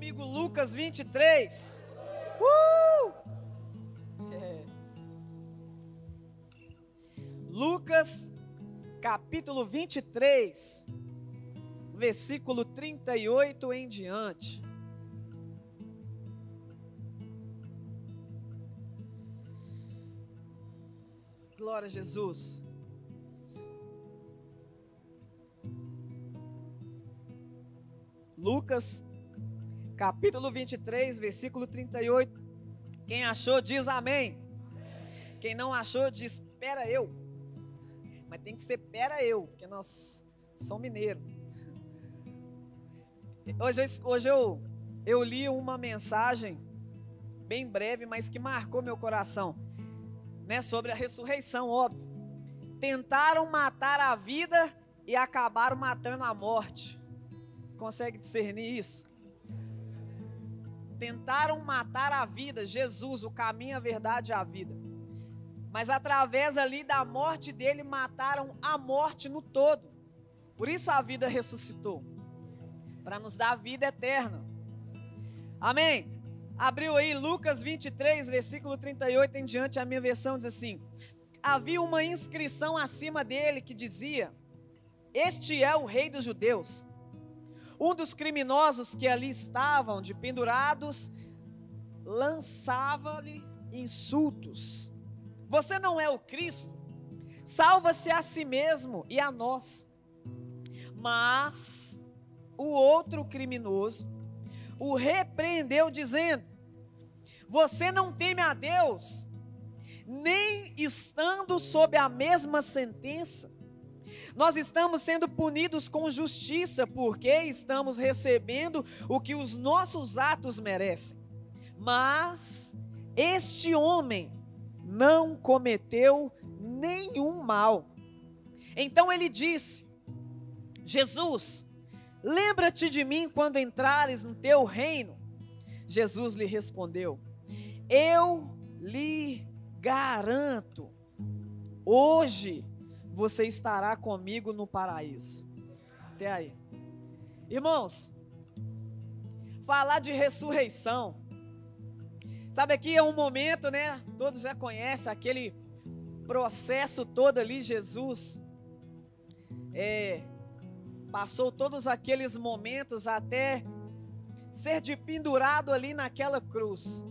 comigo Lucas 23. Uh! É. Lucas, capítulo 23, versículo 38 em diante. Glória a Jesus. Lucas, capítulo 23, versículo 38. Quem achou, diz amém. Quem não achou, diz espera eu. Mas tem que ser pera eu, porque nós somos mineiros. Hoje, hoje eu, eu li uma mensagem bem breve, mas que marcou meu coração, né, sobre a ressurreição, óbvio. Tentaram matar a vida e acabaram matando a morte consegue discernir isso? Tentaram matar a vida, Jesus, o caminho, a verdade e a vida. Mas através ali da morte dele, mataram a morte no todo. Por isso a vida ressuscitou para nos dar vida eterna. Amém? Abriu aí Lucas 23, versículo 38 em diante, a minha versão diz assim: Havia uma inscrição acima dele que dizia: Este é o Rei dos Judeus. Um dos criminosos que ali estavam, de pendurados, lançava-lhe insultos. Você não é o Cristo? Salva-se a si mesmo e a nós. Mas o outro criminoso o repreendeu, dizendo: Você não teme a Deus, nem estando sob a mesma sentença. Nós estamos sendo punidos com justiça porque estamos recebendo o que os nossos atos merecem. Mas este homem não cometeu nenhum mal. Então ele disse: Jesus, lembra-te de mim quando entrares no teu reino. Jesus lhe respondeu: Eu lhe garanto, hoje você estará comigo no paraíso. Até aí. Irmãos, falar de ressurreição. Sabe aqui é um momento, né? Todos já conhecem aquele processo todo ali, Jesus. É, passou todos aqueles momentos até ser de pendurado ali naquela cruz.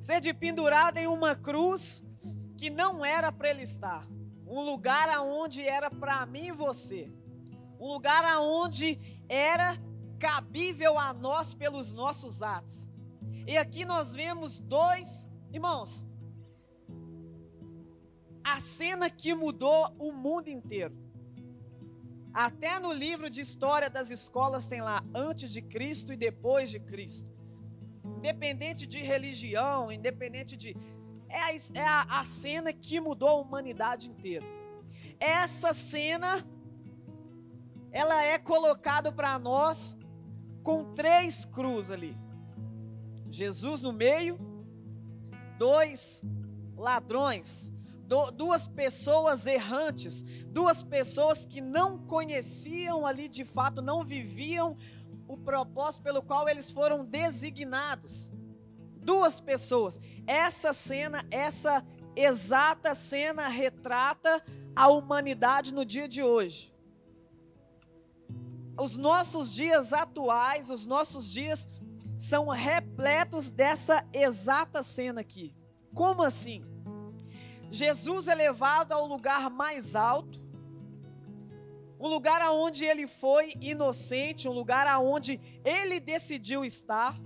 Ser de pendurado em uma cruz que não era para ele estar um lugar aonde era para mim e você, um lugar aonde era cabível a nós pelos nossos atos. E aqui nós vemos dois, irmãos, a cena que mudou o mundo inteiro. Até no livro de história das escolas tem lá antes de Cristo e depois de Cristo. Independente de religião, independente de é, a, é a, a cena que mudou a humanidade inteira. Essa cena, ela é colocada para nós com três cruzes ali. Jesus no meio, dois ladrões, do, duas pessoas errantes, duas pessoas que não conheciam ali de fato, não viviam o propósito pelo qual eles foram designados duas pessoas. Essa cena, essa exata cena retrata a humanidade no dia de hoje. Os nossos dias atuais, os nossos dias são repletos dessa exata cena aqui. Como assim? Jesus é levado ao lugar mais alto, um lugar aonde ele foi inocente, um lugar aonde ele decidiu estar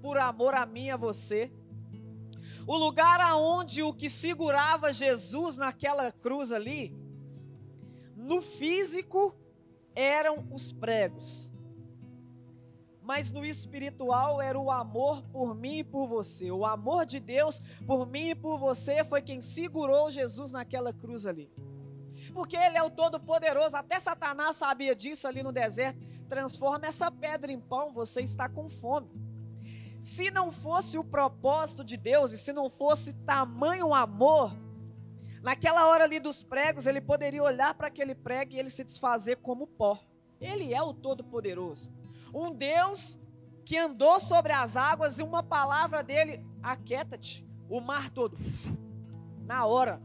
por amor a mim e a você. O lugar aonde o que segurava Jesus naquela cruz ali, no físico eram os pregos. Mas no espiritual era o amor por mim e por você. O amor de Deus por mim e por você foi quem segurou Jesus naquela cruz ali. Porque Ele é o Todo-Poderoso. Até Satanás sabia disso ali no deserto. Transforma essa pedra em pão, você está com fome. Se não fosse o propósito de Deus e se não fosse tamanho amor, naquela hora ali dos pregos, ele poderia olhar para aquele prego e ele se desfazer como pó. Ele é o Todo-Poderoso. Um Deus que andou sobre as águas e uma palavra dele, aquieta-te, o mar todo, na hora.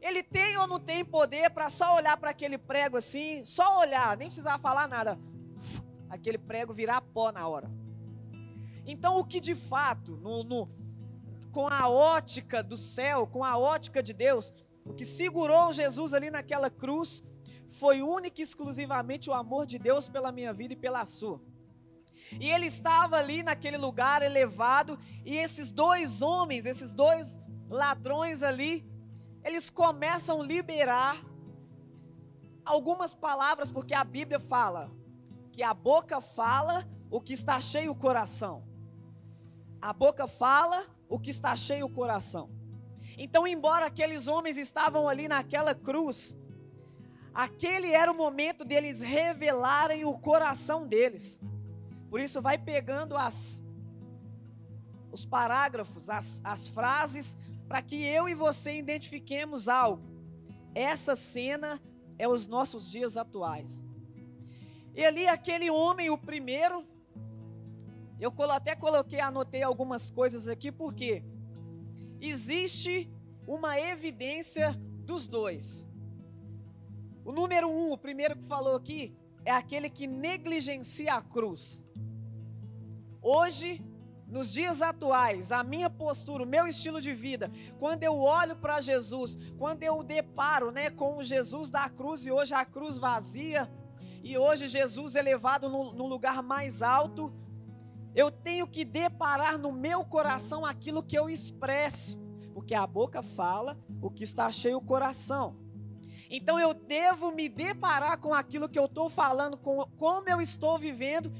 Ele tem ou não tem poder para só olhar para aquele prego assim, só olhar, nem precisar falar nada. Aquele prego virar pó na hora. Então, o que de fato, no, no, com a ótica do céu, com a ótica de Deus, o que segurou Jesus ali naquela cruz foi único e exclusivamente o amor de Deus pela minha vida e pela sua. E ele estava ali naquele lugar elevado, e esses dois homens, esses dois ladrões ali, eles começam a liberar algumas palavras, porque a Bíblia fala que a boca fala o que está cheio o coração. A boca fala o que está cheio o coração. Então, embora aqueles homens estavam ali naquela cruz, aquele era o momento deles revelarem o coração deles. Por isso, vai pegando as os parágrafos, as, as frases para que eu e você identifiquemos algo. Essa cena é os nossos dias atuais. E ali aquele homem, o primeiro, eu até coloquei, anotei algumas coisas aqui, porque existe uma evidência dos dois. O número um, o primeiro que falou aqui, é aquele que negligencia a cruz. Hoje, nos dias atuais, a minha postura, o meu estilo de vida, quando eu olho para Jesus, quando eu deparo né, com o Jesus da cruz e hoje a cruz vazia, e hoje Jesus elevado no, no lugar mais alto, eu tenho que deparar no meu coração aquilo que eu expresso, porque a boca fala o que está cheio o coração. Então eu devo me deparar com aquilo que eu estou falando, com como eu estou vivendo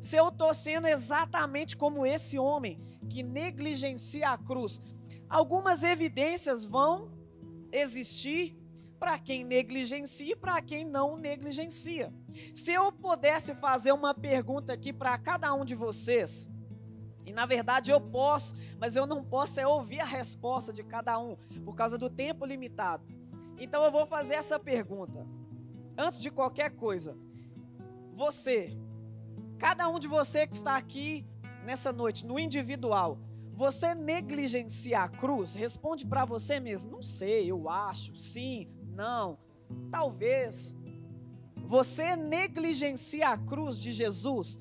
se eu estou sendo exatamente como esse homem que negligencia a cruz. Algumas evidências vão existir para quem negligencia e para quem não negligencia. Se eu pudesse fazer uma pergunta aqui para cada um de vocês, e na verdade eu posso, mas eu não posso é ouvir a resposta de cada um, por causa do tempo limitado. Então eu vou fazer essa pergunta. Antes de qualquer coisa, você Cada um de você que está aqui nessa noite, no individual, você negligencia a cruz? Responde para você mesmo. Não sei, eu acho, sim, não, talvez. Você negligencia a cruz de Jesus?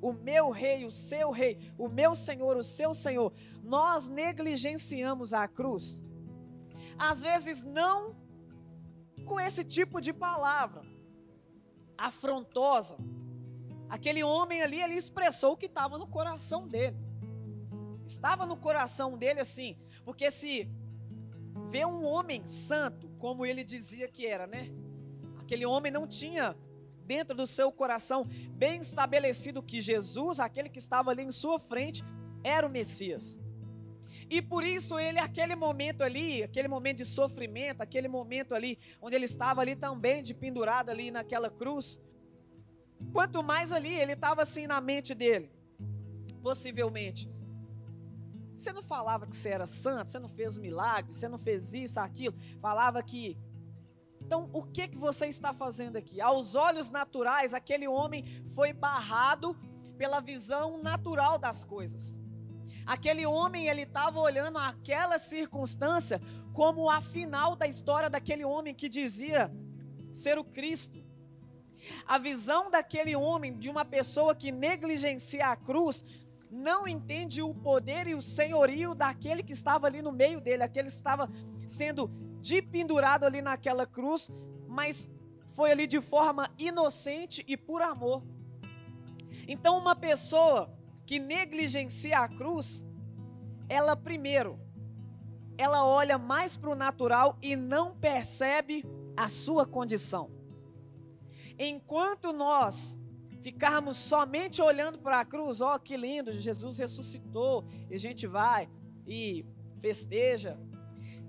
O meu rei, o seu rei, o meu senhor, o seu senhor. Nós negligenciamos a cruz. Às vezes não com esse tipo de palavra afrontosa Aquele homem ali, ele expressou o que estava no coração dele. Estava no coração dele assim, porque se vê um homem santo, como ele dizia que era, né? Aquele homem não tinha dentro do seu coração bem estabelecido que Jesus, aquele que estava ali em sua frente, era o Messias. E por isso ele, aquele momento ali, aquele momento de sofrimento, aquele momento ali, onde ele estava ali também de pendurado ali naquela cruz, Quanto mais ali, ele estava assim na mente dele. Possivelmente. Você não falava que você era santo, você não fez milagre, você não fez isso, aquilo. Falava que. Então, o que que você está fazendo aqui? Aos olhos naturais, aquele homem foi barrado pela visão natural das coisas. Aquele homem, ele estava olhando aquela circunstância como a final da história daquele homem que dizia ser o Cristo. A visão daquele homem, de uma pessoa que negligencia a cruz, não entende o poder e o senhorio daquele que estava ali no meio dele, aquele que estava sendo dependurado ali naquela cruz, mas foi ali de forma inocente e por amor. Então, uma pessoa que negligencia a cruz, ela primeiro, ela olha mais para o natural e não percebe a sua condição. Enquanto nós ficarmos somente olhando para a cruz, ó, oh, que lindo, Jesus ressuscitou, e a gente vai e festeja.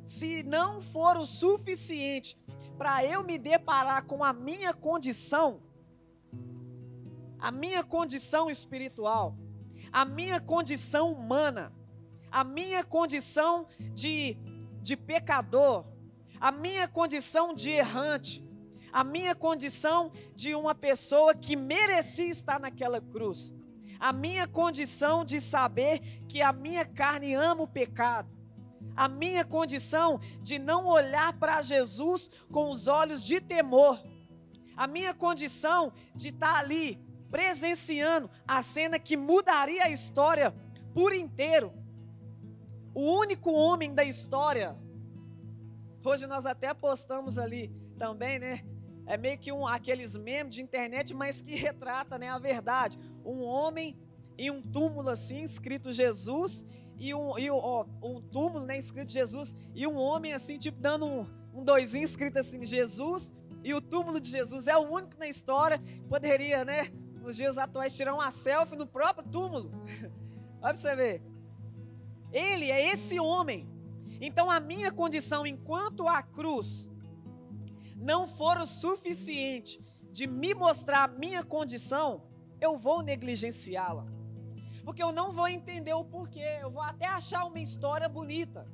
Se não for o suficiente para eu me deparar com a minha condição, a minha condição espiritual, a minha condição humana, a minha condição de, de pecador, a minha condição de errante, a minha condição de uma pessoa que merecia estar naquela cruz. a minha condição de saber que a minha carne ama o pecado, a minha condição de não olhar para Jesus com os olhos de temor, a minha condição de estar ali presenciando a cena que mudaria a história por inteiro. O único homem da história. Hoje nós até postamos ali também, né? É meio que um, aqueles memes de internet, mas que retrata né, a verdade. Um homem em um túmulo assim, escrito Jesus, e um, e, ó, um túmulo, né, escrito Jesus, e um homem assim, tipo, dando um, um doisinho escrito assim, Jesus, e o túmulo de Jesus é o único na história que poderia, né, nos dias atuais, tirar uma selfie no próprio túmulo. Olha pra você ver. Ele é esse homem. Então a minha condição enquanto a cruz não for o suficiente de me mostrar a minha condição, eu vou negligenciá-la. Porque eu não vou entender o porquê. Eu vou até achar uma história bonita.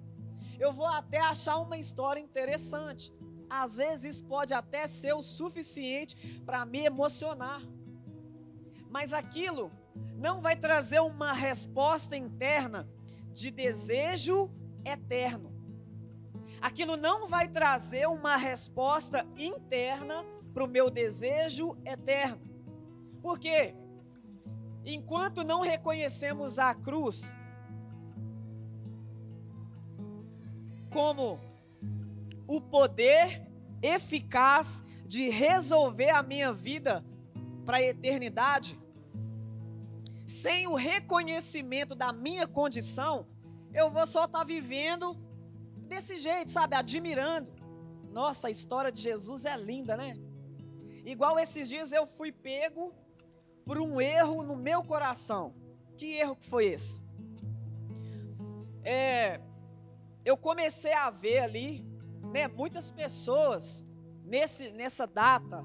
Eu vou até achar uma história interessante. Às vezes pode até ser o suficiente para me emocionar. Mas aquilo não vai trazer uma resposta interna de desejo eterno aquilo não vai trazer uma resposta interna para o meu desejo eterno. Por quê? Enquanto não reconhecemos a cruz como o poder eficaz de resolver a minha vida para a eternidade, sem o reconhecimento da minha condição, eu vou só estar tá vivendo desse jeito, sabe? Admirando. Nossa, a história de Jesus é linda, né? Igual esses dias eu fui pego por um erro no meu coração. Que erro que foi esse? É, eu comecei a ver ali, né, muitas pessoas nesse, nessa data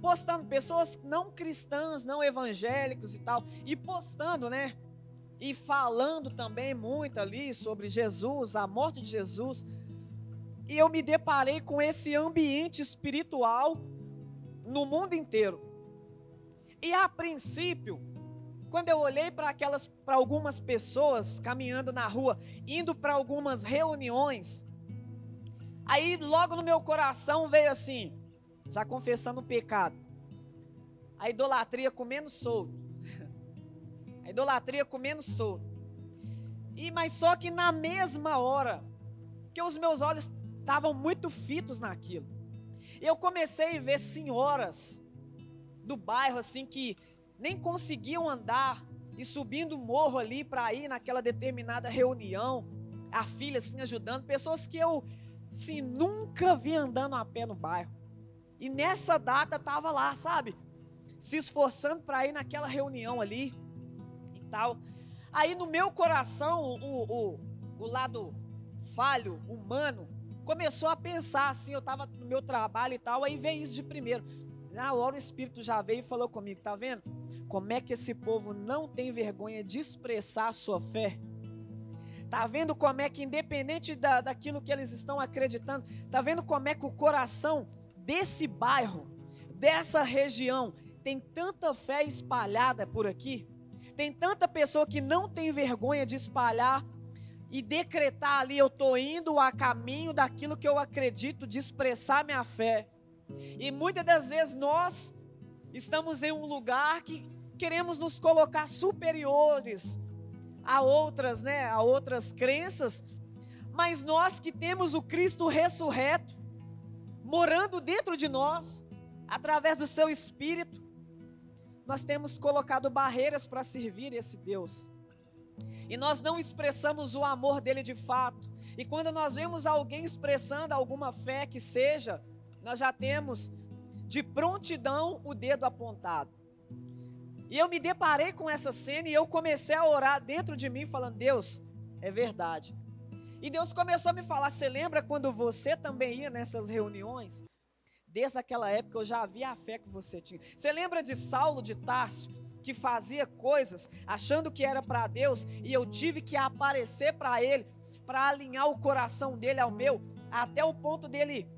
postando pessoas não cristãs, não evangélicos e tal, e postando, né, e falando também muito ali sobre Jesus, a morte de Jesus. E eu me deparei com esse ambiente espiritual no mundo inteiro. E a princípio, quando eu olhei para aquelas para algumas pessoas caminhando na rua, indo para algumas reuniões, aí logo no meu coração veio assim, já confessando o pecado. A idolatria comendo solto. A idolatria comendo solto. E mas só que na mesma hora que os meus olhos estavam muito fitos naquilo. Eu comecei a ver senhoras do bairro assim que nem conseguiam andar e subindo o morro ali para ir naquela determinada reunião, a filha assim ajudando, pessoas que eu sim nunca vi andando a pé no bairro. E nessa data tava lá, sabe? Se esforçando para ir naquela reunião ali tal. Aí no meu coração, o, o, o lado falho, humano, começou a pensar assim, eu estava no meu trabalho e tal, aí veio isso de primeiro. Na hora o Espírito já veio e falou comigo, tá vendo? Como é que esse povo não tem vergonha de expressar a sua fé? Tá vendo como é que, independente da, daquilo que eles estão acreditando, tá vendo como é que o coração desse bairro, dessa região, tem tanta fé espalhada por aqui? Tem tanta pessoa que não tem vergonha de espalhar e decretar ali: eu estou indo a caminho daquilo que eu acredito, de expressar minha fé. E muitas das vezes nós estamos em um lugar que queremos nos colocar superiores a outras, né, a outras crenças, mas nós que temos o Cristo ressurreto morando dentro de nós, através do seu espírito, nós temos colocado barreiras para servir esse Deus. E nós não expressamos o amor dele de fato. E quando nós vemos alguém expressando alguma fé que seja, nós já temos de prontidão o dedo apontado. E eu me deparei com essa cena e eu comecei a orar dentro de mim, falando: Deus, é verdade. E Deus começou a me falar: Você lembra quando você também ia nessas reuniões? Desde aquela época eu já havia a fé que você tinha. Você lembra de Saulo de Tarso, que fazia coisas achando que era para Deus e eu tive que aparecer para ele, para alinhar o coração dele ao meu, até o ponto dele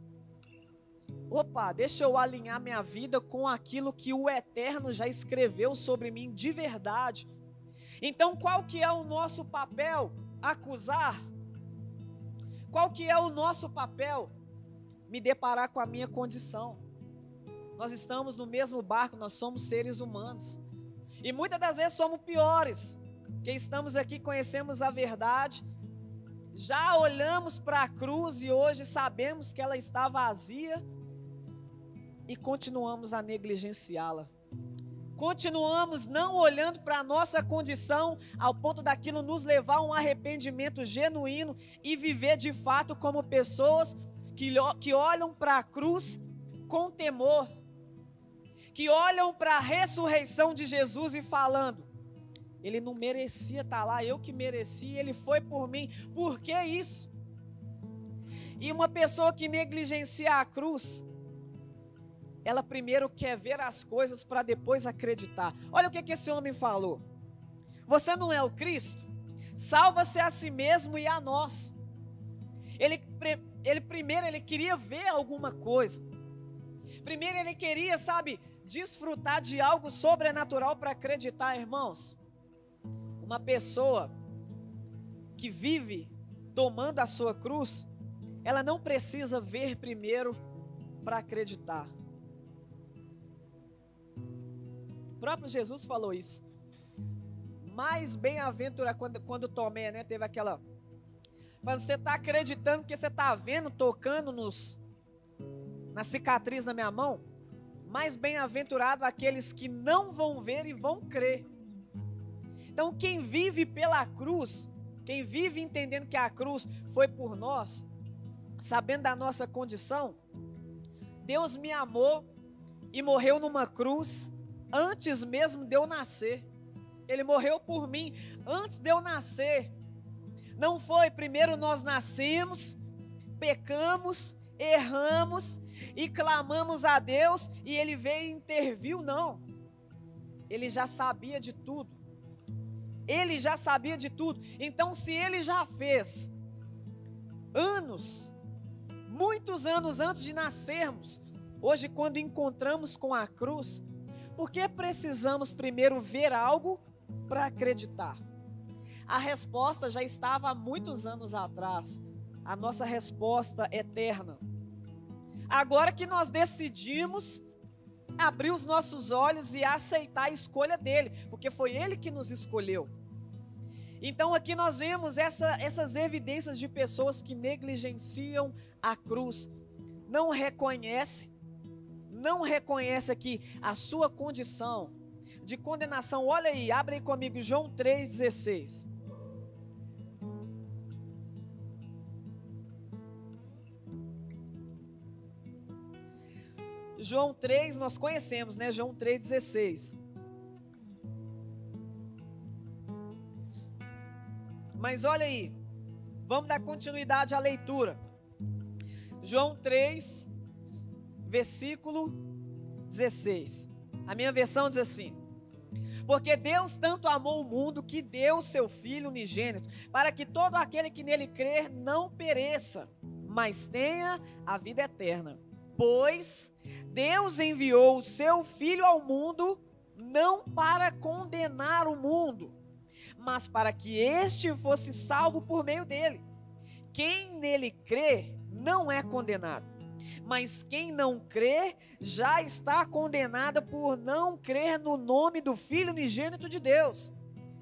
opa, deixa eu alinhar minha vida com aquilo que o Eterno já escreveu sobre mim de verdade. Então, qual que é o nosso papel? Acusar? Qual que é o nosso papel? Me deparar com a minha condição. Nós estamos no mesmo barco, nós somos seres humanos. E muitas das vezes somos piores. Quem estamos aqui conhecemos a verdade, já olhamos para a cruz e hoje sabemos que ela está vazia e continuamos a negligenciá-la. Continuamos não olhando para a nossa condição ao ponto daquilo nos levar a um arrependimento genuíno e viver de fato como pessoas que, que olham para a cruz com temor, que olham para a ressurreição de Jesus e falando: ele não merecia estar lá, eu que merecia, ele foi por mim. Por que isso? E uma pessoa que negligencia a cruz, ela primeiro quer ver as coisas para depois acreditar. Olha o que, que esse homem falou. Você não é o Cristo? Salva-se a si mesmo e a nós. Ele, ele primeiro ele queria ver alguma coisa. Primeiro ele queria, sabe, desfrutar de algo sobrenatural para acreditar, irmãos uma pessoa que vive tomando a sua cruz, ela não precisa ver primeiro para acreditar. O próprio Jesus falou isso. Mais bem-aventurado quando, quando Tomé, né, teve aquela. Mas você está acreditando que você está vendo, tocando nos na cicatriz na minha mão? Mais bem-aventurado aqueles que não vão ver e vão crer. Então, quem vive pela cruz, quem vive entendendo que a cruz foi por nós, sabendo da nossa condição, Deus me amou e morreu numa cruz antes mesmo de eu nascer. Ele morreu por mim antes de eu nascer. Não foi primeiro nós nascemos, pecamos, erramos e clamamos a Deus e ele veio e interviu, não. Ele já sabia de tudo. Ele já sabia de tudo. Então, se ele já fez anos, muitos anos antes de nascermos, hoje, quando encontramos com a cruz, por que precisamos primeiro ver algo para acreditar? A resposta já estava há muitos anos atrás. A nossa resposta eterna. Agora que nós decidimos abrir os nossos olhos e aceitar a escolha dele, porque foi ele que nos escolheu. Então aqui nós vemos essa, essas evidências de pessoas que negligenciam a cruz, não reconhece, não reconhece aqui a sua condição de condenação. Olha aí, abre aí comigo João 3,16. João 3, nós conhecemos, né? João 3,16. Mas olha aí, vamos dar continuidade à leitura. João 3, versículo 16. A minha versão diz assim: Porque Deus tanto amou o mundo que deu seu Filho unigênito, para que todo aquele que nele crer não pereça, mas tenha a vida eterna. Pois Deus enviou o seu Filho ao mundo não para condenar o mundo, mas para que este fosse salvo por meio dele. Quem nele crê não é condenado, mas quem não crê já está condenado por não crer no nome do Filho unigênito de Deus.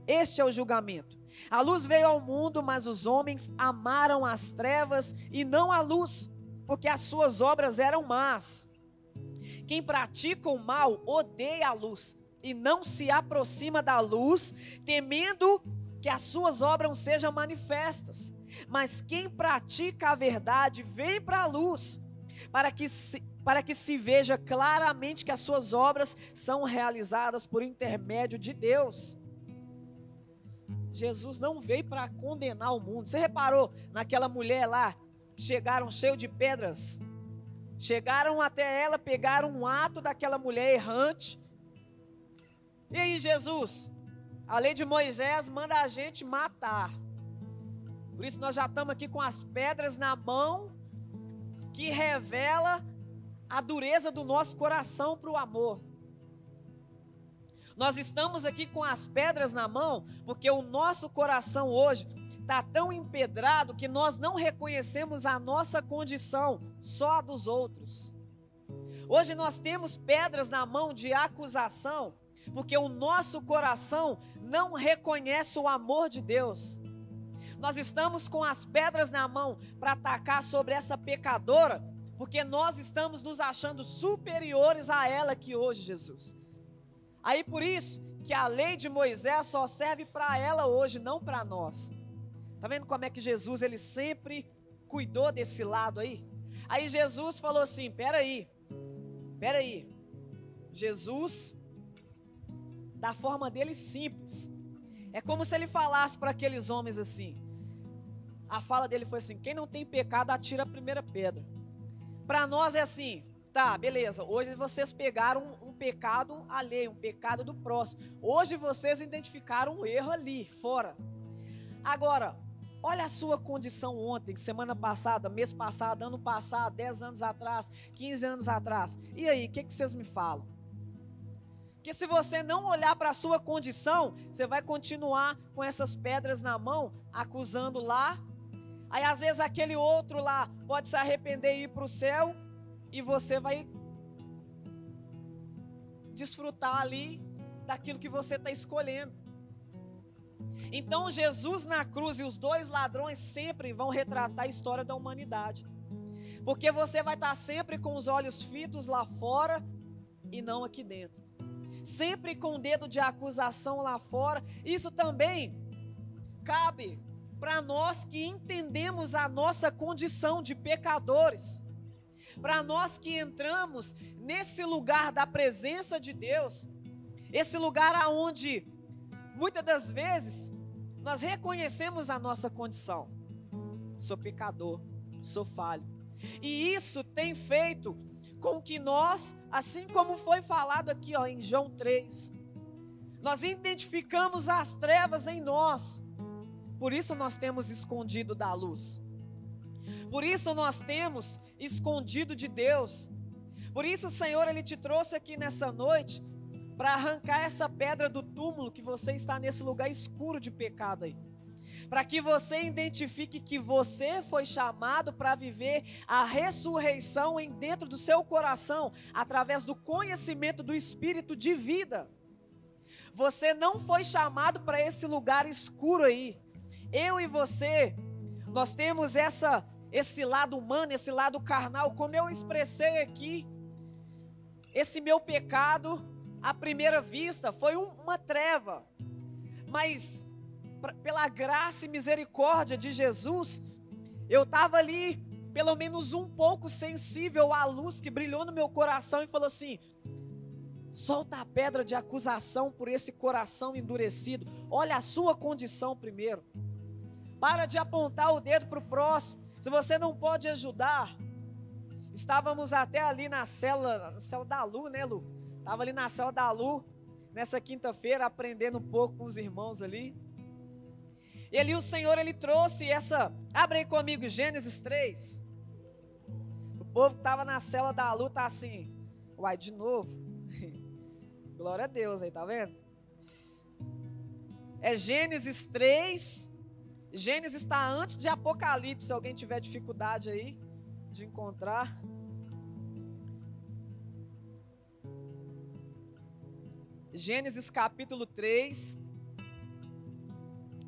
Este é o julgamento. A luz veio ao mundo, mas os homens amaram as trevas e não a luz, porque as suas obras eram más. Quem pratica o mal odeia a luz e não se aproxima da luz, temendo que as suas obras sejam manifestas. Mas quem pratica a verdade vem para a luz, para que, se, para que se veja claramente que as suas obras são realizadas por intermédio de Deus. Jesus não veio para condenar o mundo. Você reparou naquela mulher lá, chegaram cheio de pedras, chegaram até ela, pegaram um ato daquela mulher errante, e aí, Jesus? A lei de Moisés manda a gente matar. Por isso nós já estamos aqui com as pedras na mão que revela a dureza do nosso coração para o amor. Nós estamos aqui com as pedras na mão porque o nosso coração hoje está tão empedrado que nós não reconhecemos a nossa condição, só a dos outros. Hoje nós temos pedras na mão de acusação porque o nosso coração não reconhece o amor de Deus. Nós estamos com as pedras na mão para atacar sobre essa pecadora, porque nós estamos nos achando superiores a ela que hoje, Jesus. Aí por isso que a lei de Moisés só serve para ela hoje, não para nós. Tá vendo como é que Jesus ele sempre cuidou desse lado aí? Aí Jesus falou assim: "Peraí, peraí. Jesus da forma dele simples. É como se ele falasse para aqueles homens assim. A fala dele foi assim: quem não tem pecado, atira a primeira pedra. Para nós é assim, tá, beleza. Hoje vocês pegaram um, um, pecado alheio, um pecado do próximo. Hoje vocês identificaram um erro ali, fora. Agora, olha a sua condição ontem, semana passada, mês passado, ano passado, 10 anos atrás, 15 anos atrás. E aí, o que, que vocês me falam? Porque se você não olhar para a sua condição, você vai continuar com essas pedras na mão, acusando lá. Aí às vezes aquele outro lá pode se arrepender e ir para o céu, e você vai desfrutar ali daquilo que você está escolhendo. Então Jesus na cruz e os dois ladrões sempre vão retratar a história da humanidade. Porque você vai estar sempre com os olhos fitos lá fora e não aqui dentro sempre com o dedo de acusação lá fora. Isso também cabe para nós que entendemos a nossa condição de pecadores. Para nós que entramos nesse lugar da presença de Deus, esse lugar aonde muitas das vezes nós reconhecemos a nossa condição. Sou pecador, sou falho. E isso tem feito com que nós, assim como foi falado aqui ó, em João 3, nós identificamos as trevas em nós, por isso nós temos escondido da luz, por isso nós temos escondido de Deus, por isso o Senhor ele te trouxe aqui nessa noite para arrancar essa pedra do túmulo que você está nesse lugar escuro de pecado aí para que você identifique que você foi chamado para viver a ressurreição em dentro do seu coração, através do conhecimento do espírito de vida. Você não foi chamado para esse lugar escuro aí. Eu e você, nós temos essa esse lado humano, esse lado carnal, como eu expressei aqui, esse meu pecado, à primeira vista, foi um, uma treva. Mas pela graça e misericórdia de Jesus, eu estava ali, pelo menos um pouco sensível à luz que brilhou no meu coração e falou assim: solta a pedra de acusação por esse coração endurecido, olha a sua condição primeiro. Para de apontar o dedo para o próximo. Se você não pode ajudar, estávamos até ali na célula, na célula da Lu, né, Lu? Estava ali na célula da Lu, nessa quinta-feira, aprendendo um pouco com os irmãos ali. E ali o Senhor ele trouxe essa. Abre aí comigo Gênesis 3. O povo que estava na cela da luta tá assim. Uai, de novo. Glória a Deus aí, tá vendo? É Gênesis 3. Gênesis está antes de Apocalipse. Se alguém tiver dificuldade aí de encontrar. Gênesis capítulo 3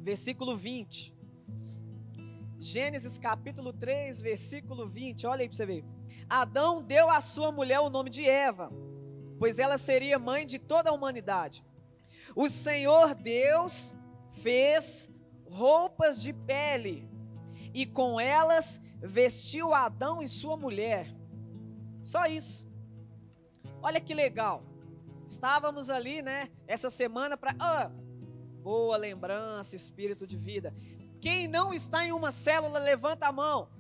versículo 20. Gênesis capítulo 3, versículo 20. Olha aí para você ver. Adão deu à sua mulher o nome de Eva, pois ela seria mãe de toda a humanidade. O Senhor Deus fez roupas de pele e com elas vestiu Adão e sua mulher. Só isso. Olha que legal. Estávamos ali, né, essa semana para. Ah, boa lembrança, espírito de vida. Quem não está em uma célula, levanta a mão.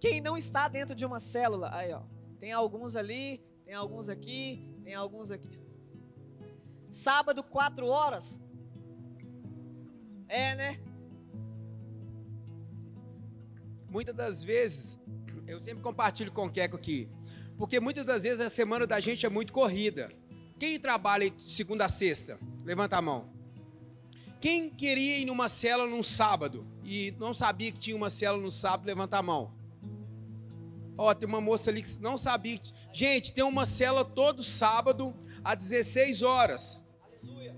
Quem não está dentro de uma célula, aí ó, tem alguns ali, tem alguns aqui, tem alguns aqui. Sábado, quatro horas. É, né? Muitas das vezes, eu sempre compartilho com o Queco aqui. Porque muitas das vezes a semana da gente é muito corrida. Quem trabalha segunda a sexta? Levanta a mão. Quem queria ir numa cela num sábado e não sabia que tinha uma cela no sábado? Levanta a mão. Ó, tem uma moça ali que não sabia. Gente, tem uma cela todo sábado às 16 horas.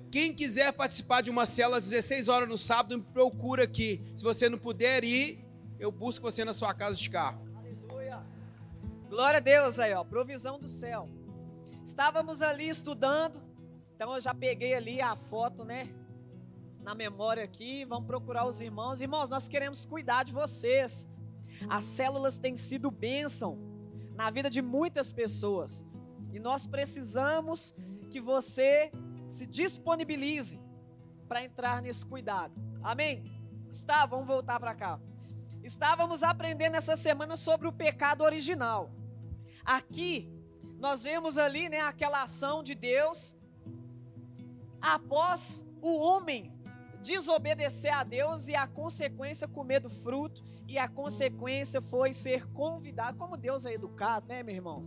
Quem quiser participar de uma cela às 16 horas no sábado, me procura aqui. Se você não puder ir, eu busco você na sua casa de carro. Aleluia. Glória a Deus aí, ó. Provisão do céu. Estávamos ali estudando. Então eu já peguei ali a foto, né? na memória aqui, vamos procurar os irmãos. Irmãos, nós queremos cuidar de vocês. As células têm sido bênção na vida de muitas pessoas. E nós precisamos que você se disponibilize para entrar nesse cuidado. Amém? Está, vamos voltar para cá. Estávamos aprendendo essa semana sobre o pecado original. Aqui nós vemos ali, né, aquela ação de Deus após o homem desobedecer a Deus e a consequência comer do fruto e a consequência foi ser convidado, como Deus é educado, né, meu irmão?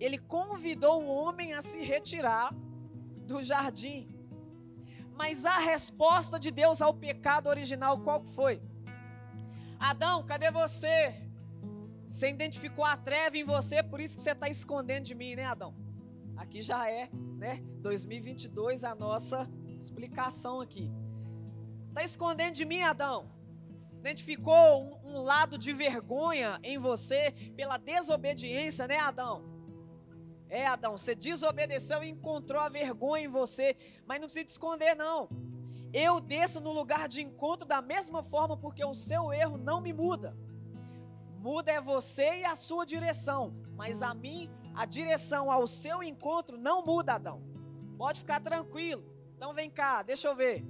Ele convidou o homem a se retirar do jardim. Mas a resposta de Deus ao pecado original qual foi? Adão, cadê você? Você identificou a treva em você, por isso que você está escondendo de mim, né, Adão? Aqui já é, né? 2022 a nossa explicação aqui está escondendo de mim, Adão? Identificou um, um lado de vergonha em você pela desobediência, né, Adão? É, Adão, você desobedeceu e encontrou a vergonha em você, mas não precisa esconder, não. Eu desço no lugar de encontro da mesma forma, porque o seu erro não me muda. Muda é você e a sua direção, mas a mim, a direção ao seu encontro não muda, Adão. Pode ficar tranquilo. Então vem cá, deixa eu ver.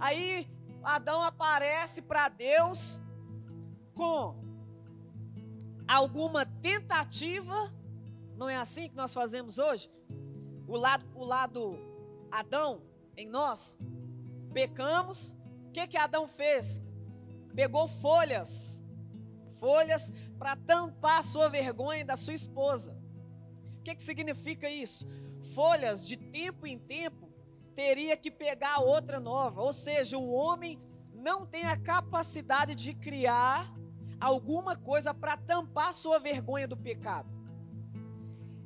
Aí Adão aparece para Deus com alguma tentativa, não é assim que nós fazemos hoje? O lado, o lado Adão em nós, pecamos, o que que Adão fez? Pegou folhas, folhas para tampar a sua vergonha da sua esposa. O que que significa isso? Folhas de tempo em tempo teria que pegar outra nova. Ou seja, o homem não tem a capacidade de criar alguma coisa para tampar sua vergonha do pecado.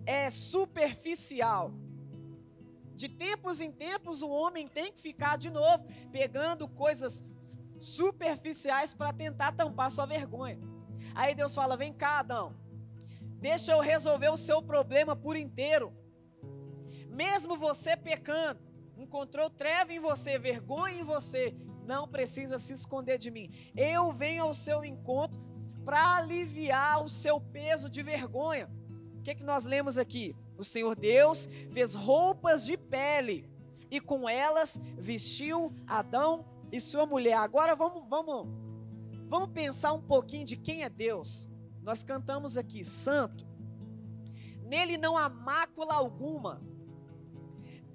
É superficial. De tempos em tempos, o homem tem que ficar de novo pegando coisas superficiais para tentar tampar sua vergonha. Aí Deus fala: vem cá, Adão, deixa eu resolver o seu problema por inteiro. Mesmo você pecando, encontrou treva em você, vergonha em você, não precisa se esconder de mim. Eu venho ao seu encontro para aliviar o seu peso de vergonha. O que, que nós lemos aqui? O Senhor Deus fez roupas de pele e com elas vestiu Adão e sua mulher. Agora vamos, vamos, vamos pensar um pouquinho de quem é Deus. Nós cantamos aqui, Santo. Nele não há mácula alguma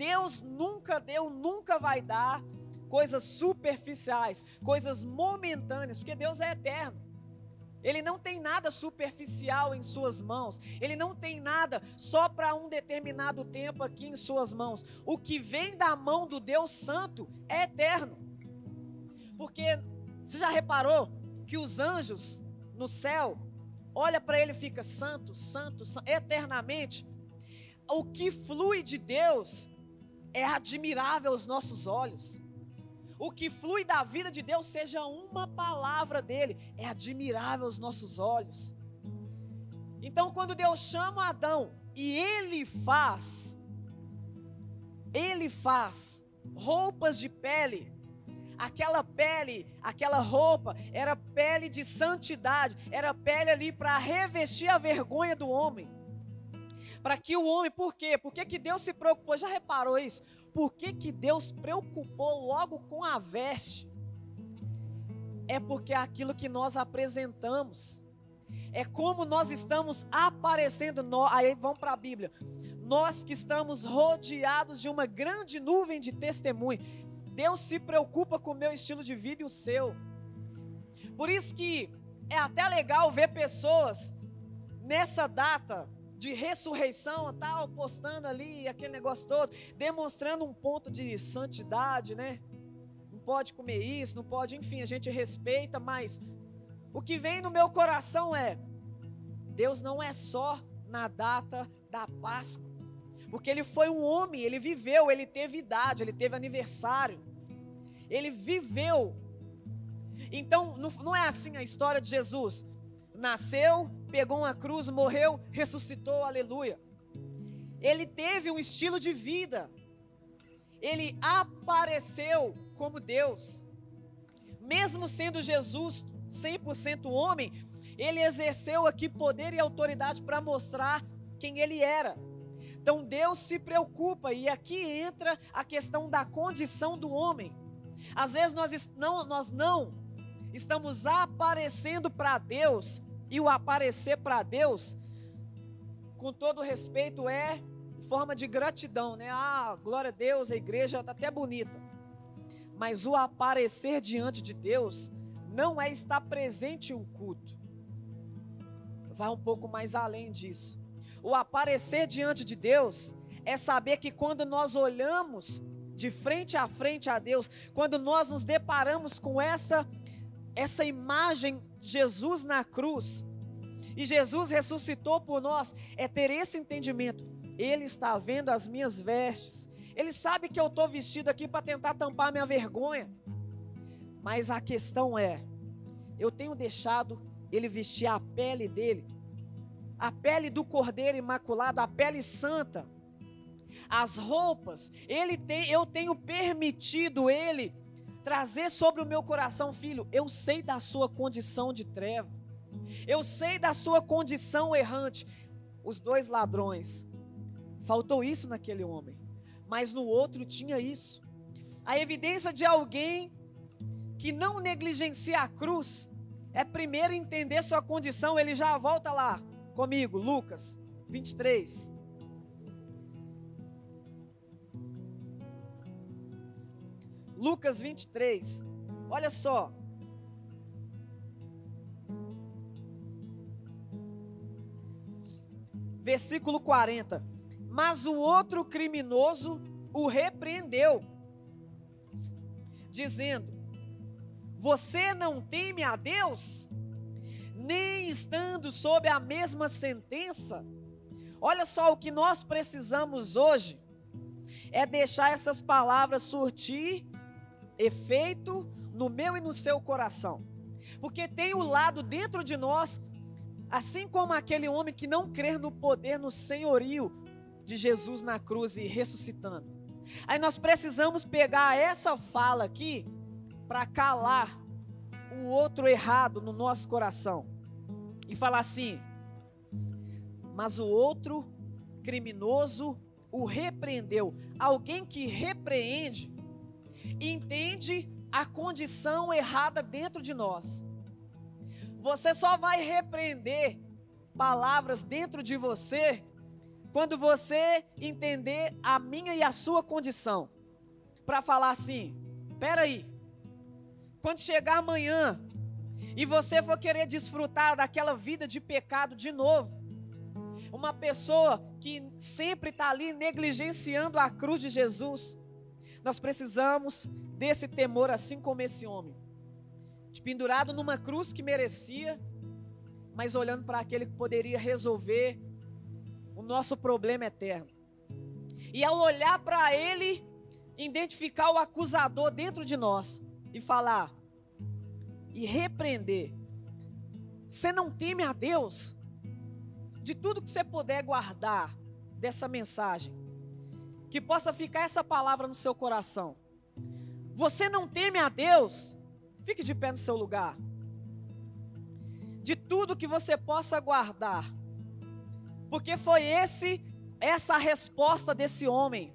Deus nunca deu, nunca vai dar coisas superficiais, coisas momentâneas, porque Deus é eterno. Ele não tem nada superficial em suas mãos. Ele não tem nada só para um determinado tempo aqui em suas mãos. O que vem da mão do Deus Santo é eterno. Porque você já reparou que os anjos no céu olha para ele e fica santo, santo, santo, eternamente. O que flui de Deus é admirável aos nossos olhos. O que flui da vida de Deus, seja uma palavra dele, é admirável aos nossos olhos. Então, quando Deus chama Adão e ele faz, ele faz roupas de pele, aquela pele, aquela roupa, era pele de santidade, era pele ali para revestir a vergonha do homem. Para que o homem, por quê? Por que, que Deus se preocupou? Já reparou isso? Por que, que Deus preocupou logo com a veste? É porque é aquilo que nós apresentamos. É como nós estamos aparecendo. Aí vamos para a Bíblia. Nós que estamos rodeados de uma grande nuvem de testemunho. Deus se preocupa com o meu estilo de vida e o seu. Por isso que é até legal ver pessoas nessa data de ressurreição, tal, postando ali aquele negócio todo, demonstrando um ponto de santidade, né? Não pode comer isso, não pode, enfim, a gente respeita, mas o que vem no meu coração é: Deus não é só na data da Páscoa, porque Ele foi um homem, Ele viveu, Ele teve idade, Ele teve aniversário, Ele viveu. Então, não é assim a história de Jesus. Nasceu, pegou uma cruz, morreu, ressuscitou, aleluia. Ele teve um estilo de vida. Ele apareceu como Deus. Mesmo sendo Jesus 100% homem, ele exerceu aqui poder e autoridade para mostrar quem ele era. Então Deus se preocupa e aqui entra a questão da condição do homem. Às vezes nós não, nós não estamos aparecendo para Deus e o aparecer para Deus, com todo respeito, é forma de gratidão, né? Ah, glória a Deus, a igreja está até bonita. Mas o aparecer diante de Deus não é estar presente em um culto. Vai um pouco mais além disso. O aparecer diante de Deus é saber que quando nós olhamos de frente a frente a Deus, quando nós nos deparamos com essa essa imagem Jesus na cruz e Jesus ressuscitou por nós, é ter esse entendimento. Ele está vendo as minhas vestes. Ele sabe que eu estou vestido aqui para tentar tampar minha vergonha. Mas a questão é: eu tenho deixado ele vestir a pele dele, a pele do Cordeiro Imaculado, a pele santa, as roupas. Ele tem, eu tenho permitido ele trazer sobre o meu coração, filho, eu sei da sua condição de treva, eu sei da sua condição errante. Os dois ladrões, faltou isso naquele homem, mas no outro tinha isso. A evidência de alguém que não negligencia a cruz é primeiro entender sua condição. Ele já volta lá comigo, Lucas 23. Lucas 23. Olha só. Versículo 40. Mas o outro criminoso o repreendeu, dizendo: Você não teme a Deus, nem estando sob a mesma sentença? Olha só o que nós precisamos hoje é deixar essas palavras surtir efeito no meu e no seu coração. Porque tem o lado dentro de nós, assim como aquele homem que não crê no poder, no senhorio de Jesus na cruz e ressuscitando. Aí nós precisamos pegar essa fala aqui para calar o outro errado no nosso coração e falar assim: mas o outro criminoso o repreendeu. Alguém que repreende entende a condição errada dentro de nós. Você só vai repreender palavras dentro de você quando você entender a minha e a sua condição. Para falar assim: peraí, quando chegar amanhã e você for querer desfrutar daquela vida de pecado de novo, uma pessoa que sempre está ali negligenciando a cruz de Jesus, nós precisamos desse temor, assim como esse homem, pendurado numa cruz que merecia, mas olhando para aquele que poderia resolver o nosso problema eterno. E ao olhar para ele, identificar o acusador dentro de nós e falar e repreender. Você não teme a Deus? De tudo que você puder guardar dessa mensagem, que possa ficar essa palavra no seu coração. Você não teme a Deus? Fique de pé no seu lugar. De tudo que você possa guardar. Porque foi esse essa a resposta desse homem.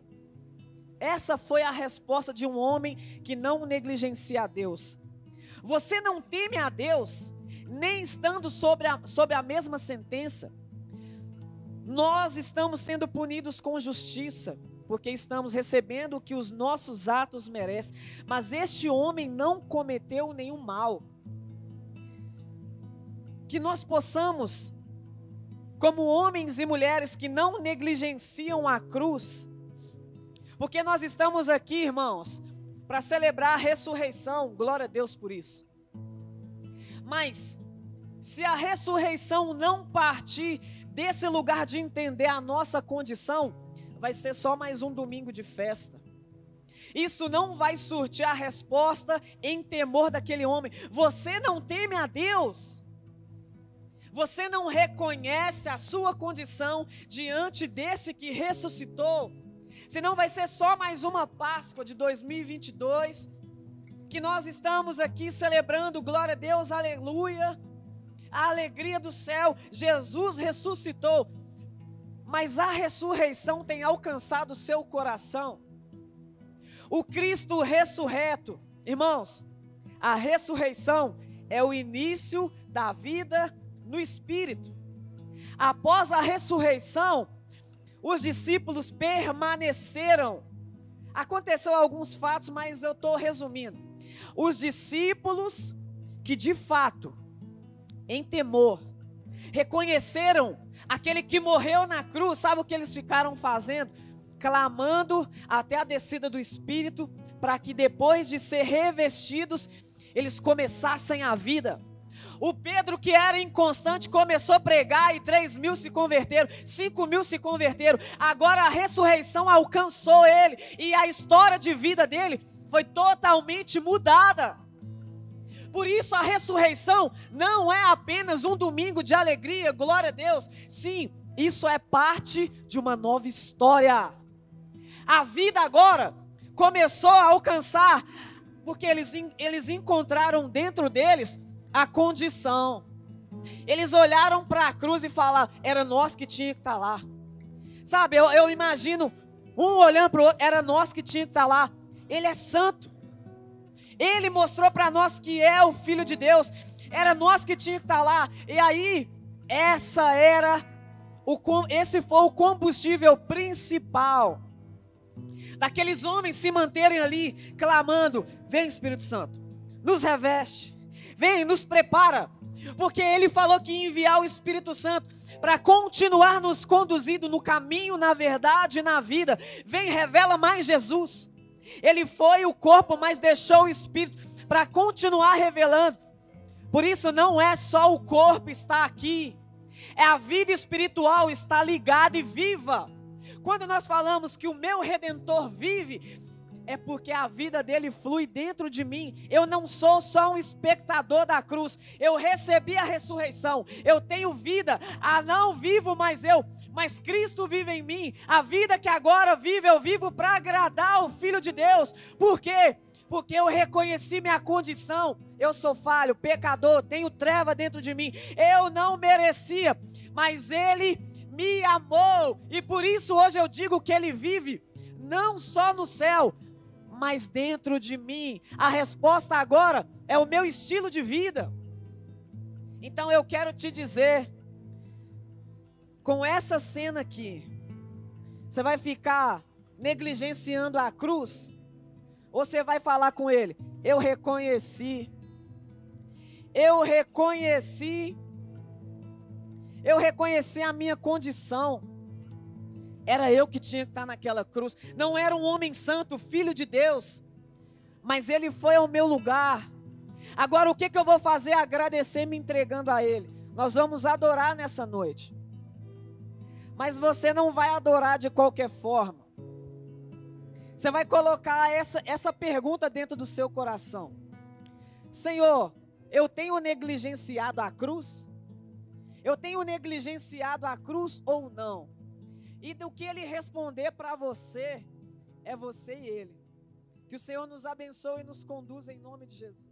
Essa foi a resposta de um homem que não negligencia a Deus. Você não teme a Deus, nem estando sobre a, sobre a mesma sentença. Nós estamos sendo punidos com justiça porque estamos recebendo o que os nossos atos merecem. Mas este homem não cometeu nenhum mal. Que nós possamos como homens e mulheres que não negligenciam a cruz, porque nós estamos aqui, irmãos, para celebrar a ressurreição, glória a Deus por isso. Mas, se a ressurreição não partir desse lugar de entender a nossa condição, vai ser só mais um domingo de festa. Isso não vai surtir a resposta em temor daquele homem. Você não teme a Deus. Você não reconhece a sua condição diante desse que ressuscitou. Senão vai ser só mais uma Páscoa de 2022 que nós estamos aqui celebrando, glória a Deus, aleluia. A alegria do céu, Jesus ressuscitou. Mas a ressurreição tem alcançado o seu coração. O Cristo ressurreto, irmãos, a ressurreição é o início da vida no Espírito. Após a ressurreição, os discípulos permaneceram. Aconteceu alguns fatos, mas eu estou resumindo. Os discípulos que de fato, em temor, reconheceram aquele que morreu na cruz, sabe o que eles ficaram fazendo? Clamando até a descida do Espírito, para que depois de ser revestidos, eles começassem a vida. O Pedro, que era inconstante, começou a pregar e 3 mil se converteram, 5 mil se converteram. Agora a ressurreição alcançou ele e a história de vida dele foi totalmente mudada. Por isso a ressurreição não é apenas um domingo de alegria, glória a Deus. Sim, isso é parte de uma nova história. A vida agora começou a alcançar, porque eles, eles encontraram dentro deles a condição. Eles olharam para a cruz e falaram: era nós que tinha que estar tá lá. Sabe, eu, eu imagino um olhando para o outro, era nós que tinha que estar tá lá. Ele é santo. Ele mostrou para nós que é o Filho de Deus. Era nós que tinha que estar tá lá. E aí, essa era o esse foi o combustível principal daqueles homens se manterem ali clamando: "Vem Espírito Santo, nos reveste, vem, nos prepara, porque Ele falou que ia enviar o Espírito Santo para continuar nos conduzindo no caminho, na verdade na vida. Vem, revela mais Jesus. Ele foi o corpo, mas deixou o Espírito para continuar revelando. Por isso, não é só o corpo estar aqui, é a vida espiritual está ligada e viva. Quando nós falamos que o meu redentor vive, é porque a vida dele flui dentro de mim. Eu não sou só um espectador da cruz. Eu recebi a ressurreição. Eu tenho vida. Ah, não vivo mais eu, mas Cristo vive em mim. A vida que agora vive, eu vivo para agradar o Filho de Deus. Por quê? Porque eu reconheci minha condição. Eu sou falho, pecador, tenho treva dentro de mim. Eu não merecia, mas Ele me amou. E por isso hoje eu digo que Ele vive não só no céu, mas dentro de mim. A resposta agora é o meu estilo de vida. Então eu quero te dizer, com essa cena aqui, você vai ficar negligenciando a cruz? Ou você vai falar com ele? Eu reconheci, eu reconheci, eu reconheci a minha condição. Era eu que tinha que estar naquela cruz. Não era um homem santo, filho de Deus. Mas ele foi ao meu lugar. Agora o que, que eu vou fazer? Agradecer me entregando a Ele. Nós vamos adorar nessa noite. Mas você não vai adorar de qualquer forma. Você vai colocar essa, essa pergunta dentro do seu coração: Senhor, eu tenho negligenciado a cruz? Eu tenho negligenciado a cruz ou não? E do que ele responder para você, é você e ele. Que o Senhor nos abençoe e nos conduza em nome de Jesus.